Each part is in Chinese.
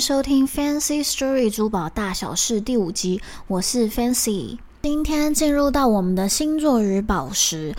收听《Fancy Story 珠宝大小事》第五集，我是 Fancy。今天进入到我们的星座与宝石，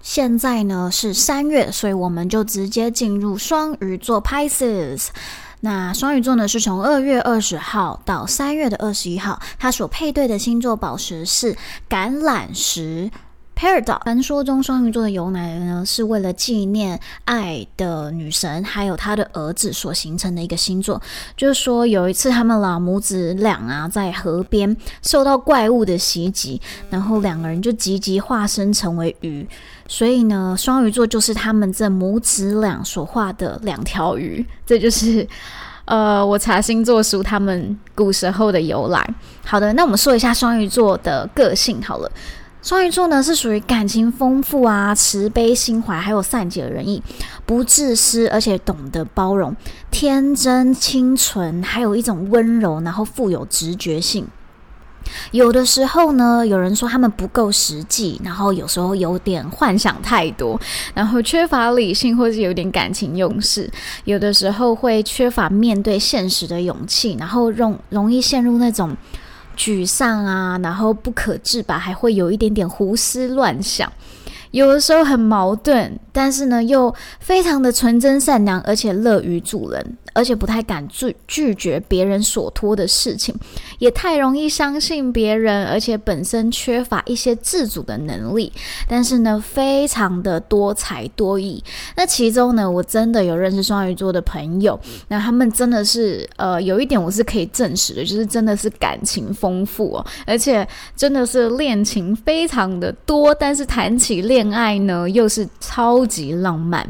现在呢是三月，所以我们就直接进入双鱼座 Pisces。那双鱼座呢是从二月二十号到三月的二十一号，它所配对的星座宝石是橄榄石。Herr，传说中双鱼座的由来呢，是为了纪念爱的女神，还有她的儿子所形成的一个星座。就是说，有一次他们老母子俩啊，在河边受到怪物的袭击，然后两个人就积极化身成为鱼，所以呢，双鱼座就是他们这母子俩所画的两条鱼。这就是呃，我查星座书他们古时候的由来。好的，那我们说一下双鱼座的个性好了。双鱼座呢是属于感情丰富啊、慈悲心怀，还有善解人意，不自私，而且懂得包容，天真清纯，还有一种温柔，然后富有直觉性。有的时候呢，有人说他们不够实际，然后有时候有点幻想太多，然后缺乏理性，或是有点感情用事。有的时候会缺乏面对现实的勇气，然后容容易陷入那种。沮丧啊，然后不可自拔，还会有一点点胡思乱想，有的时候很矛盾，但是呢，又非常的纯真善良，而且乐于助人。而且不太敢拒拒绝别人所托的事情，也太容易相信别人，而且本身缺乏一些自主的能力。但是呢，非常的多才多艺。那其中呢，我真的有认识双鱼座的朋友，那他们真的是呃，有一点我是可以证实的，就是真的是感情丰富哦，而且真的是恋情非常的多。但是谈起恋恋爱呢，又是超级浪漫。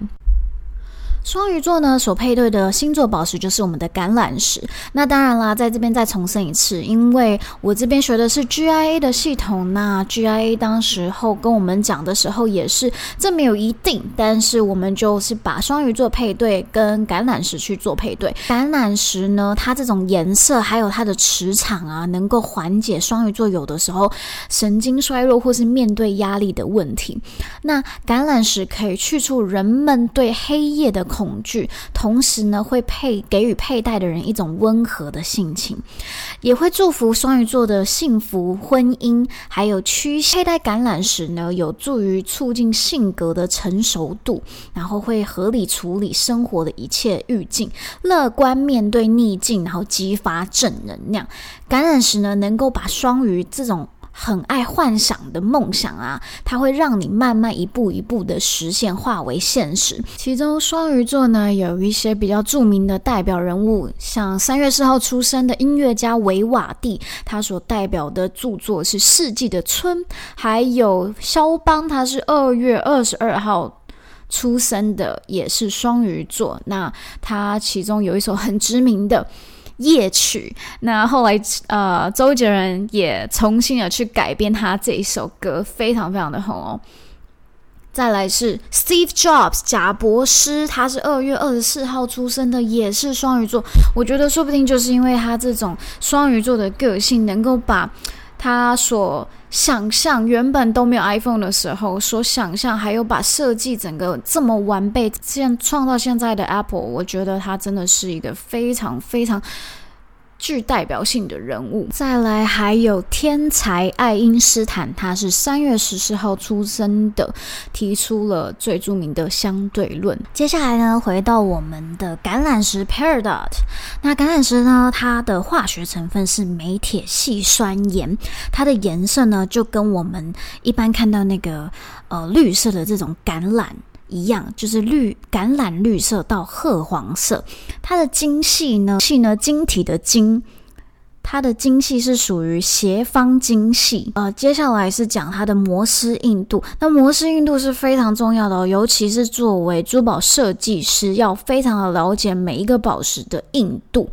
双鱼座呢，所配对的星座宝石就是我们的橄榄石。那当然啦，在这边再重申一次，因为我这边学的是 GIA 的系统，那 GIA 当时候跟我们讲的时候也是这没有一定，但是我们就是把双鱼座配对跟橄榄石去做配对。橄榄石呢，它这种颜色还有它的磁场啊，能够缓解双鱼座有的时候神经衰弱或是面对压力的问题。那橄榄石可以去除人们对黑夜的恐惧，同时呢，会配给予佩戴的人一种温和的性情，也会祝福双鱼座的幸福婚姻，还有驱佩戴橄榄石呢，有助于促进性格的成熟度，然后会合理处理生活的一切郁境，乐观面对逆境，然后激发正能量。橄榄石呢，能够把双鱼这种。很爱幻想的梦想啊，它会让你慢慢一步一步的实现，化为现实。其中双鱼座呢，有一些比较著名的代表人物，像三月四号出生的音乐家维瓦蒂，他所代表的著作是《世纪的春》，还有肖邦，他是二月二十二号出生的，也是双鱼座。那他其中有一首很知名的。夜曲，那后来呃，周杰伦也重新的去改编他这一首歌，非常非常的红哦。再来是 Steve Jobs，贾博士，他是二月二十四号出生的，也是双鱼座。我觉得说不定就是因为他这种双鱼座的个性，能够把他所想象原本都没有 iPhone 的时候所想象，还有把设计整个这么完备，现创造现在的 Apple，我觉得他真的是一个非常非常具代表性的人物。再来还有天才爱因斯坦，他是三月十四号出生的，提出了最著名的相对论。接下来呢，回到我们的橄榄石 Peridot，那橄榄石呢，它的化学成分是镁铁系酸盐，它的颜色呢就跟我们一般看到那个呃绿色的这种橄榄。一样，就是绿橄榄绿色到褐黄色。它的晶系呢，系呢晶体的晶，它的晶系是属于斜方晶系。呃，接下来是讲它的摩斯硬度。那摩斯硬度是非常重要的哦，尤其是作为珠宝设计师，要非常的了解每一个宝石的硬度。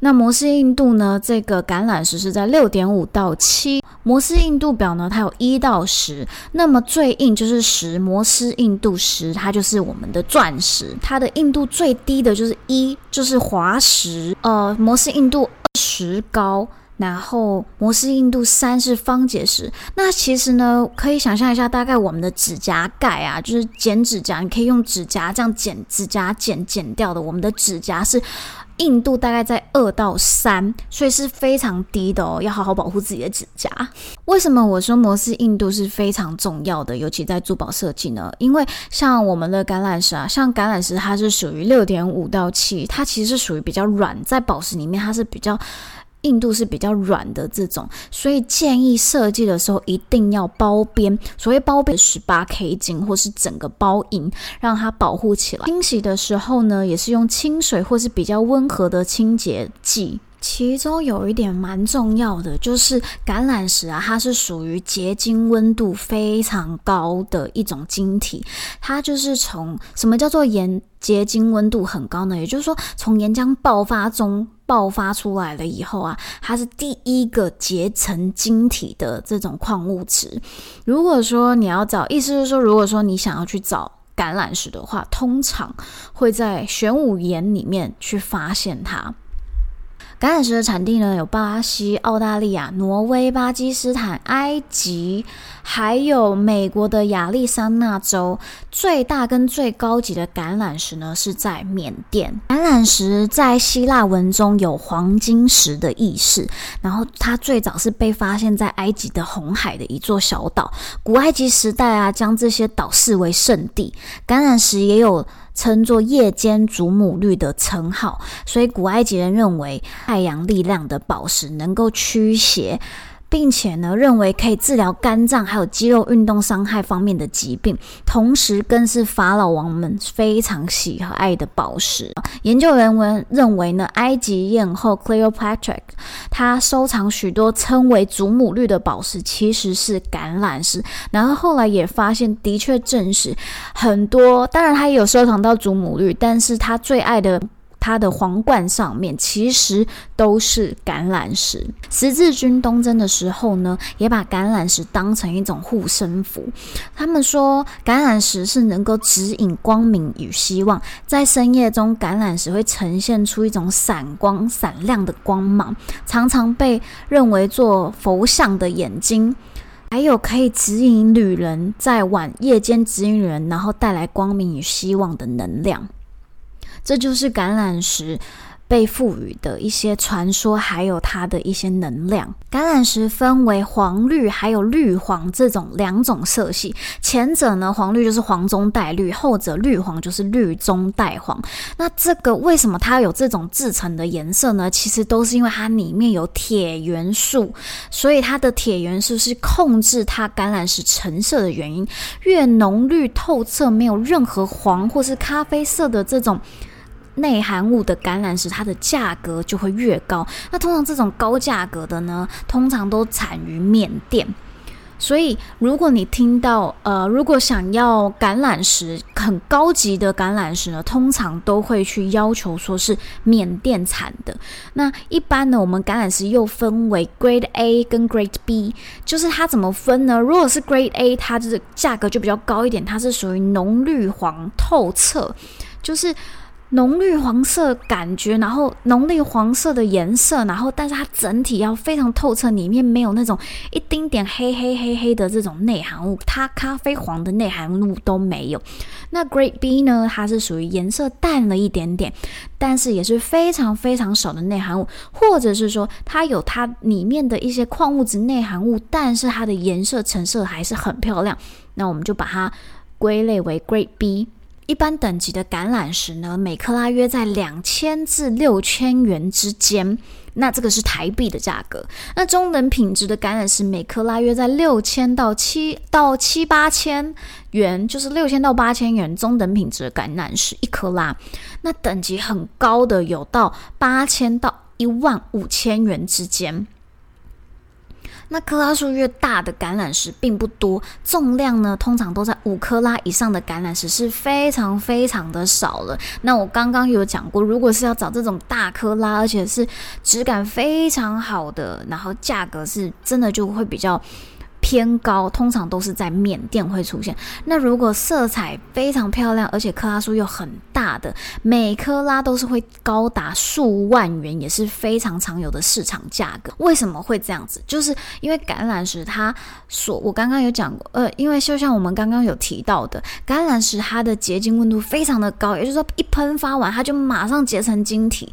那摩斯硬度呢，这个橄榄石是在六点五到七。摩斯硬度表呢，它有一到十，那么最硬就是十，摩斯硬度十，它就是我们的钻石。它的硬度最低的就是一，就是滑石。呃，摩斯硬度石膏，然后摩斯硬度三是方解石。那其实呢，可以想象一下，大概我们的指甲盖啊，就是剪指甲，你可以用指甲这样剪，指甲剪剪掉的。我们的指甲是硬度大概在二到三，所以是非常低的哦，要好好保护自己的指甲。为什么我说摩斯硬度是非常重要的？尤其在珠宝设计呢？因为像我们的橄榄石啊，像橄榄石它是属于六点五到七，它其实是属于比较软，在宝石里面它是比较。硬度是比较软的这种，所以建议设计的时候一定要包边。所谓包边，十八 K 金或是整个包银，让它保护起来。清洗的时候呢，也是用清水或是比较温和的清洁剂。其中有一点蛮重要的，就是橄榄石啊，它是属于结晶温度非常高的一种晶体。它就是从什么叫做岩结晶温度很高呢？也就是说，从岩浆爆发中爆发出来了以后啊，它是第一个结成晶体的这种矿物质。如果说你要找，意思是说，如果说你想要去找橄榄石的话，通常会在玄武岩里面去发现它。橄榄石的产地呢，有巴西、澳大利亚、挪威、巴基斯坦、埃及，还有美国的亚利桑那州。最大跟最高级的橄榄石呢，是在缅甸。橄榄石在希腊文中有黄金石的意思，然后它最早是被发现在埃及的红海的一座小岛。古埃及时代啊，将这些岛视为圣地。橄榄石也有。称作夜间祖母绿的称号，所以古埃及人认为太阳力量的宝石能够驱邪，并且呢，认为可以治疗肝脏还有肌肉运动伤害方面的疾病，同时更是法老王们非常喜爱的宝石。研究人员认为呢，埃及艳后 Cleopatra 她收藏许多称为祖母绿的宝石，其实是橄榄石。然后后来也发现，的确证实很多。当然，她也有收藏到祖母绿，但是她最爱的。它的皇冠上面其实都是橄榄石。十字军东征的时候呢，也把橄榄石当成一种护身符。他们说，橄榄石是能够指引光明与希望。在深夜中，橄榄石会呈现出一种闪光、闪亮的光芒，常常被认为做佛像的眼睛，还有可以指引旅人在晚夜间指引人，然后带来光明与希望的能量。这就是橄榄石被赋予的一些传说，还有它的一些能量。橄榄石分为黄绿还有绿黄这种两种色系，前者呢，黄绿就是黄中带绿，后者绿黄就是绿中带黄。那这个为什么它有这种制成的颜色呢？其实都是因为它里面有铁元素，所以它的铁元素是控制它橄榄石成色的原因。越浓绿透彻，没有任何黄或是咖啡色的这种。内含物的橄榄石，它的价格就会越高。那通常这种高价格的呢，通常都产于缅甸。所以，如果你听到呃，如果想要橄榄石很高级的橄榄石呢，通常都会去要求说是缅甸产的。那一般呢，我们橄榄石又分为 Grade A 跟 Grade B，就是它怎么分呢？如果是 Grade A，它就是价格就比较高一点，它是属于浓绿黄透彻，就是。浓绿黄色感觉，然后浓绿黄色的颜色，然后但是它整体要非常透彻，里面没有那种一丁点黑黑黑黑的这种内含物，它咖啡黄的内含物都没有。那 Grade B 呢，它是属于颜色淡了一点点，但是也是非常非常少的内含物，或者是说它有它里面的一些矿物质内含物，但是它的颜色成色还是很漂亮，那我们就把它归类为 Grade B。一般等级的橄榄石呢，每克拉约在两千至六千元之间，那这个是台币的价格。那中等品质的橄榄石每克拉约在六千到七到七八千元，就是六千到八千元中等品质的橄榄石一克拉。那等级很高的有到八千到一万五千元之间。那克拉数越大的橄榄石并不多，重量呢通常都在五克拉以上的橄榄石是非常非常的少了。那我刚刚有讲过，如果是要找这种大克拉，而且是质感非常好的，然后价格是真的就会比较偏高，通常都是在缅甸会出现。那如果色彩非常漂亮，而且克拉数又很大的，每克拉都是会高达数万元，也是非常常有的市场价格。为什么会这样子？就是因为橄榄石它所，我刚刚有讲过，呃，因为就像我们刚刚有提到的，橄榄石它的结晶温度非常的高，也就是说一喷发完，它就马上结成晶体。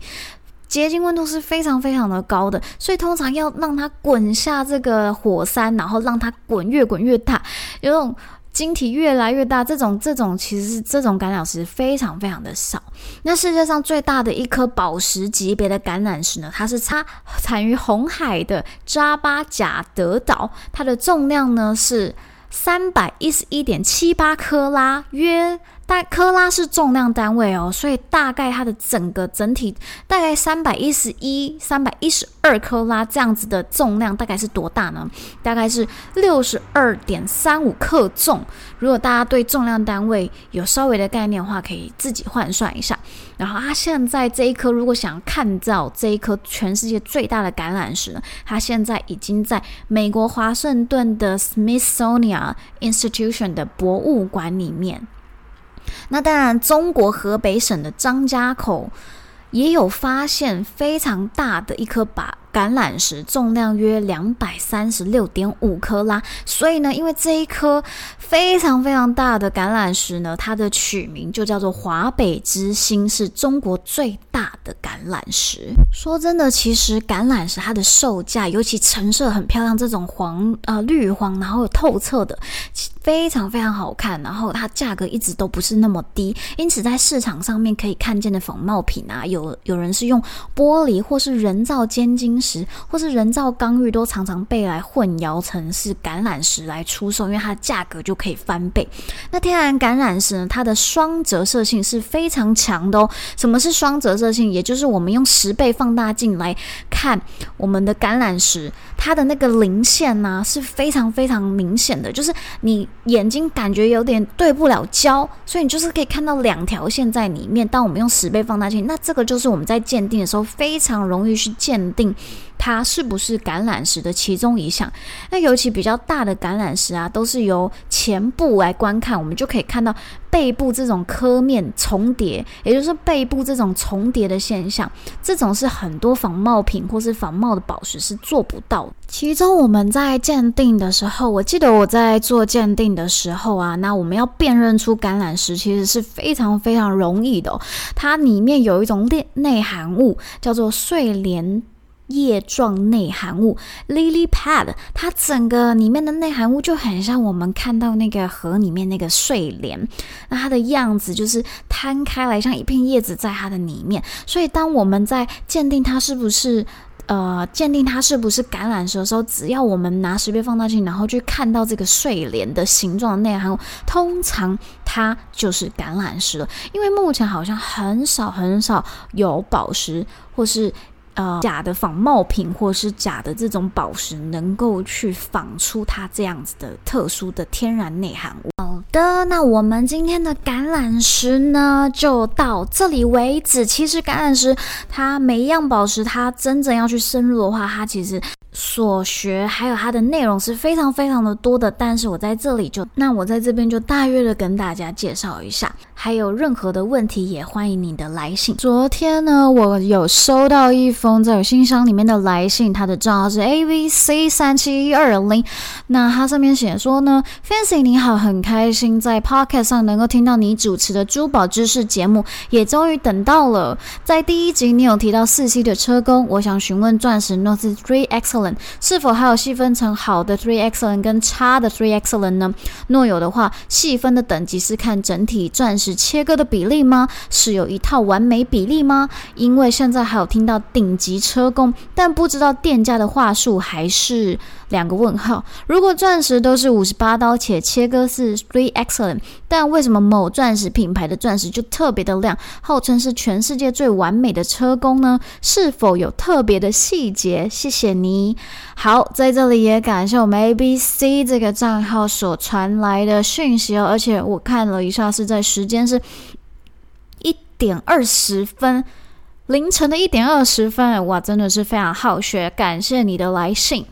结晶温度是非常非常的高的，所以通常要让它滚下这个火山，然后让它滚越滚越大，有种晶体越来越大。这种这种其实是这种橄榄石非常非常的少。那世界上最大的一颗宝石级别的橄榄石呢，它是产产于红海的扎巴贾德岛，它的重量呢是三百一十一点七八克拉，约。大克拉是重量单位哦，所以大概它的整个整体大概三百一十一、三百一十二克拉这样子的重量，大概是多大呢？大概是六十二点三五克重。如果大家对重量单位有稍微的概念的话，可以自己换算一下。然后它现在这一颗，如果想看到这一颗全世界最大的橄榄石呢，它现在已经在美国华盛顿的 Smithsonian Institution 的博物馆里面。那当然，中国河北省的张家口也有发现非常大的一颗把。橄榄石重量约两百三十六点五克拉，所以呢，因为这一颗非常非常大的橄榄石呢，它的取名就叫做华北之星，是中国最大的橄榄石。说真的，其实橄榄石它的售价，尤其成色很漂亮，这种黄呃绿黄，然后透彻的，非常非常好看，然后它价格一直都不是那么低，因此在市场上面可以看见的仿冒品啊，有有人是用玻璃或是人造尖晶。石或是人造刚玉都常常被来混淆成是橄榄石来出售，因为它的价格就可以翻倍。那天然橄榄石呢，它的双折射性是非常强的哦。什么是双折射性？也也就是我们用十倍放大镜来看我们的橄榄石，它的那个零线呢是非常非常明显的，就是你眼睛感觉有点对不了焦，所以你就是可以看到两条线在里面。当我们用十倍放大镜，那这个就是我们在鉴定的时候非常容易去鉴定。它是不是橄榄石的其中一项？那尤其比较大的橄榄石啊，都是由前部来观看，我们就可以看到背部这种刻面重叠，也就是背部这种重叠的现象。这种是很多仿冒品或是仿冒的宝石是做不到的。其中我们在鉴定的时候，我记得我在做鉴定的时候啊，那我们要辨认出橄榄石其实是非常非常容易的。它里面有一种内内含物叫做睡莲。叶状内含物 lily pad，它整个里面的内含物就很像我们看到那个河里面那个睡莲，那它的样子就是摊开来，像一片叶子在它的里面。所以当我们在鉴定它是不是呃鉴定它是不是橄榄石的时候，只要我们拿十倍放大镜，然后去看到这个睡莲的形状的内含物，通常它就是橄榄石了。因为目前好像很少很少有宝石或是。呃，假的仿冒品或是假的这种宝石，能够去仿出它这样子的特殊的天然内涵物。好的，那我们今天的橄榄石呢，就到这里为止。其实橄榄石它每一样宝石，它真正要去深入的话，它其实。所学还有它的内容是非常非常的多的，但是我在这里就，那我在这边就大约的跟大家介绍一下，还有任何的问题也欢迎你的来信。昨天呢，我有收到一封在我信箱里面的来信，它的账号是 A V C 三七一二零，那它上面写说呢，Fancy 你好，很开心在 Podcast 上能够听到你主持的珠宝知识节目，也终于等到了。在第一集你有提到四 C 的车工，我想询问钻石 North Three Excellent。是否还有细分成好的 Three Excellent 跟差的 Three Excellent 呢？若有的话，细分的等级是看整体钻石切割的比例吗？是有一套完美比例吗？因为现在还有听到顶顶级车工，但不知道店家的话术还是。两个问号。如果钻石都是五十八刀，且切割是 Three Excellent，但为什么某钻石品牌的钻石就特别的亮，号称是全世界最完美的车工呢？是否有特别的细节？谢谢你。好，在这里也感谢我们 ABC 这个账号所传来的讯息哦，而且我看了一下，是在时间是一点二十分，凌晨的一点二十分，哇，真的是非常好学，感谢你的来信。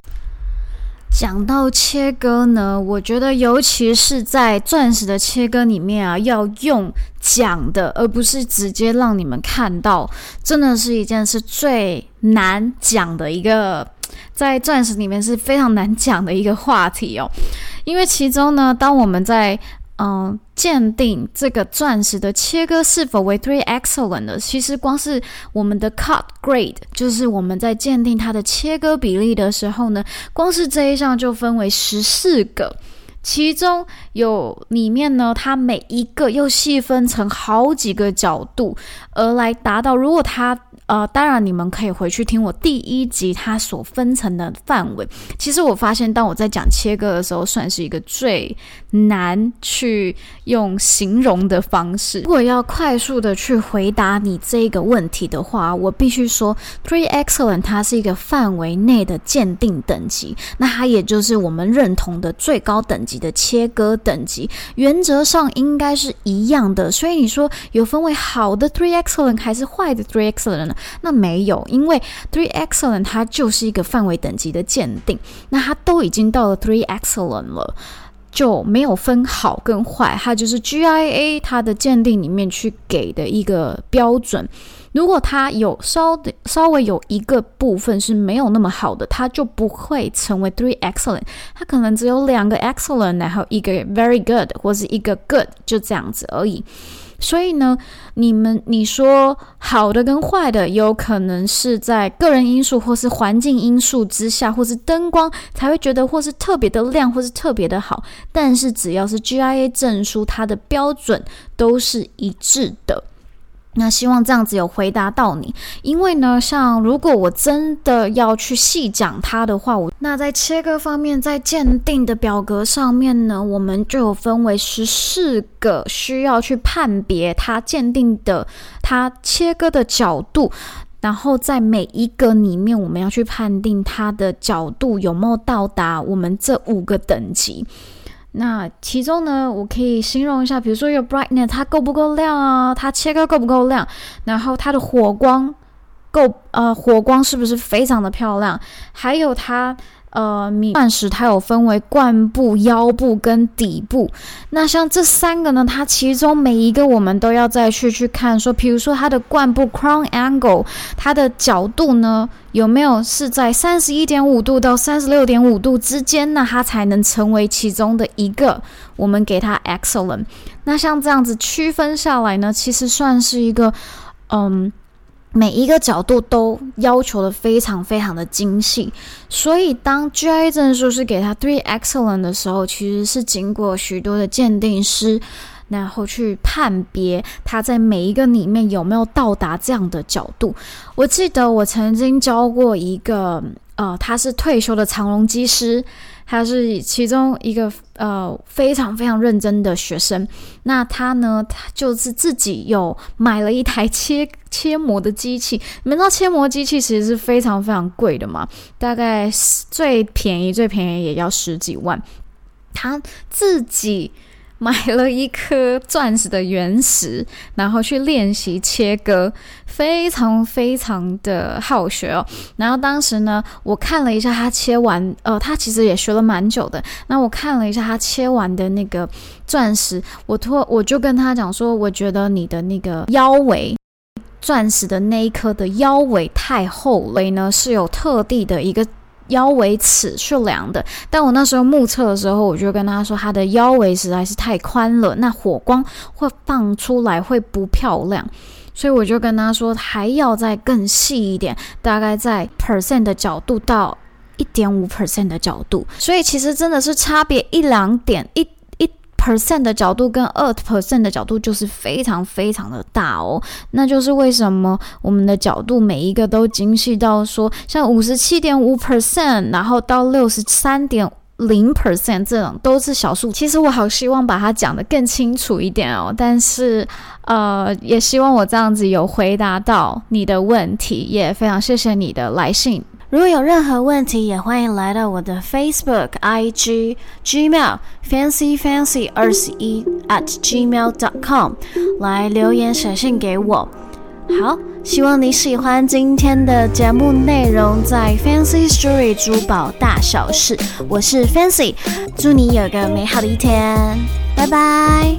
讲到切割呢，我觉得尤其是在钻石的切割里面啊，要用讲的，而不是直接让你们看到，真的是一件是最难讲的一个，在钻石里面是非常难讲的一个话题哦。因为其中呢，当我们在嗯，鉴定这个钻石的切割是否为 three excellent 的，其实光是我们的 cut grade，就是我们在鉴定它的切割比例的时候呢，光是这一项就分为十四个，其中有里面呢，它每一个又细分成好几个角度，而来达到，如果它。呃，当然，你们可以回去听我第一集它所分层的范围。其实我发现，当我在讲切割的时候，算是一个最难去用形容的方式。如果要快速的去回答你这个问题的话，我必须说，Three Excellent 它是一个范围内的鉴定等级，那它也就是我们认同的最高等级的切割等级，原则上应该是一样的。所以你说有分为好的 Three Excellent 还是坏的 Three Excellent 呢？那没有，因为 Three Excellent 它就是一个范围等级的鉴定，那它都已经到了 Three Excellent 了，就没有分好跟坏，它就是 GIA 它的鉴定里面去给的一个标准。如果它有稍的稍微有一个部分是没有那么好的，它就不会成为 Three Excellent，它可能只有两个 Excellent，然后一个 Very Good 或是一个 Good，就这样子而已。所以呢，你们你说好的跟坏的，有可能是在个人因素或是环境因素之下，或是灯光才会觉得，或是特别的亮，或是特别的好。但是只要是 GIA 证书，它的标准都是一致的。那希望这样子有回答到你，因为呢，像如果我真的要去细讲它的话，我那在切割方面，在鉴定的表格上面呢，我们就有分为十四个需要去判别它鉴定的它切割的角度，然后在每一个里面，我们要去判定它的角度有没有到达我们这五个等级。那其中呢，我可以形容一下，比如说有 brightness，它够不够亮啊？它切割够不够亮？然后它的火光够呃，火光是不是非常的漂亮？还有它。呃，米钻石它有分为冠部、腰部跟底部。那像这三个呢，它其中每一个我们都要再去去看，说，比如说它的冠部 crown angle，它的角度呢有没有是在三十一点五度到三十六点五度之间，那它才能成为其中的一个，我们给它 excellent。那像这样子区分下来呢，其实算是一个，嗯。每一个角度都要求的非常非常的精细，所以当 GIA 证书是给他 Three Excellent 的时候，其实是经过许多的鉴定师，然后去判别他在每一个里面有没有到达这样的角度。我记得我曾经教过一个，呃，他是退休的长荣机师。他是其中一个呃非常非常认真的学生，那他呢，他就是自己有买了一台切切磨的机器。你们知道切磨机器其实是非常非常贵的嘛？大概最便宜最便宜也要十几万。他自己。买了一颗钻石的原石，然后去练习切割，非常非常的好学哦。然后当时呢，我看了一下他切完，呃，他其实也学了蛮久的。那我看了一下他切完的那个钻石，我托我就跟他讲说，我觉得你的那个腰围，钻石的那一颗的腰围太厚了，所以呢是有特地的一个。腰围尺是量的，但我那时候目测的时候，我就跟他说，他的腰围实在是太宽了，那火光会放出来会不漂亮，所以我就跟他说，还要再更细一点，大概在 percent 的角度到一点五 percent 的角度，所以其实真的是差别一两点一。Percent 的角度跟二 percent 的角度就是非常非常的大哦，那就是为什么我们的角度每一个都精细到说，像五十七点五 percent，然后到六十三点零 percent 这种都是小数。其实我好希望把它讲得更清楚一点哦，但是呃，也希望我这样子有回答到你的问题，也非常谢谢你的来信。如果有任何问题，也欢迎来到我的 Facebook、IG、Gmail Fancy Fancy 二十一 at gmail dot com 来留言写信给我。好，希望你喜欢今天的节目内容，在 Fancy Story 珠宝大小事，我是 Fancy，祝你有个美好的一天，拜拜。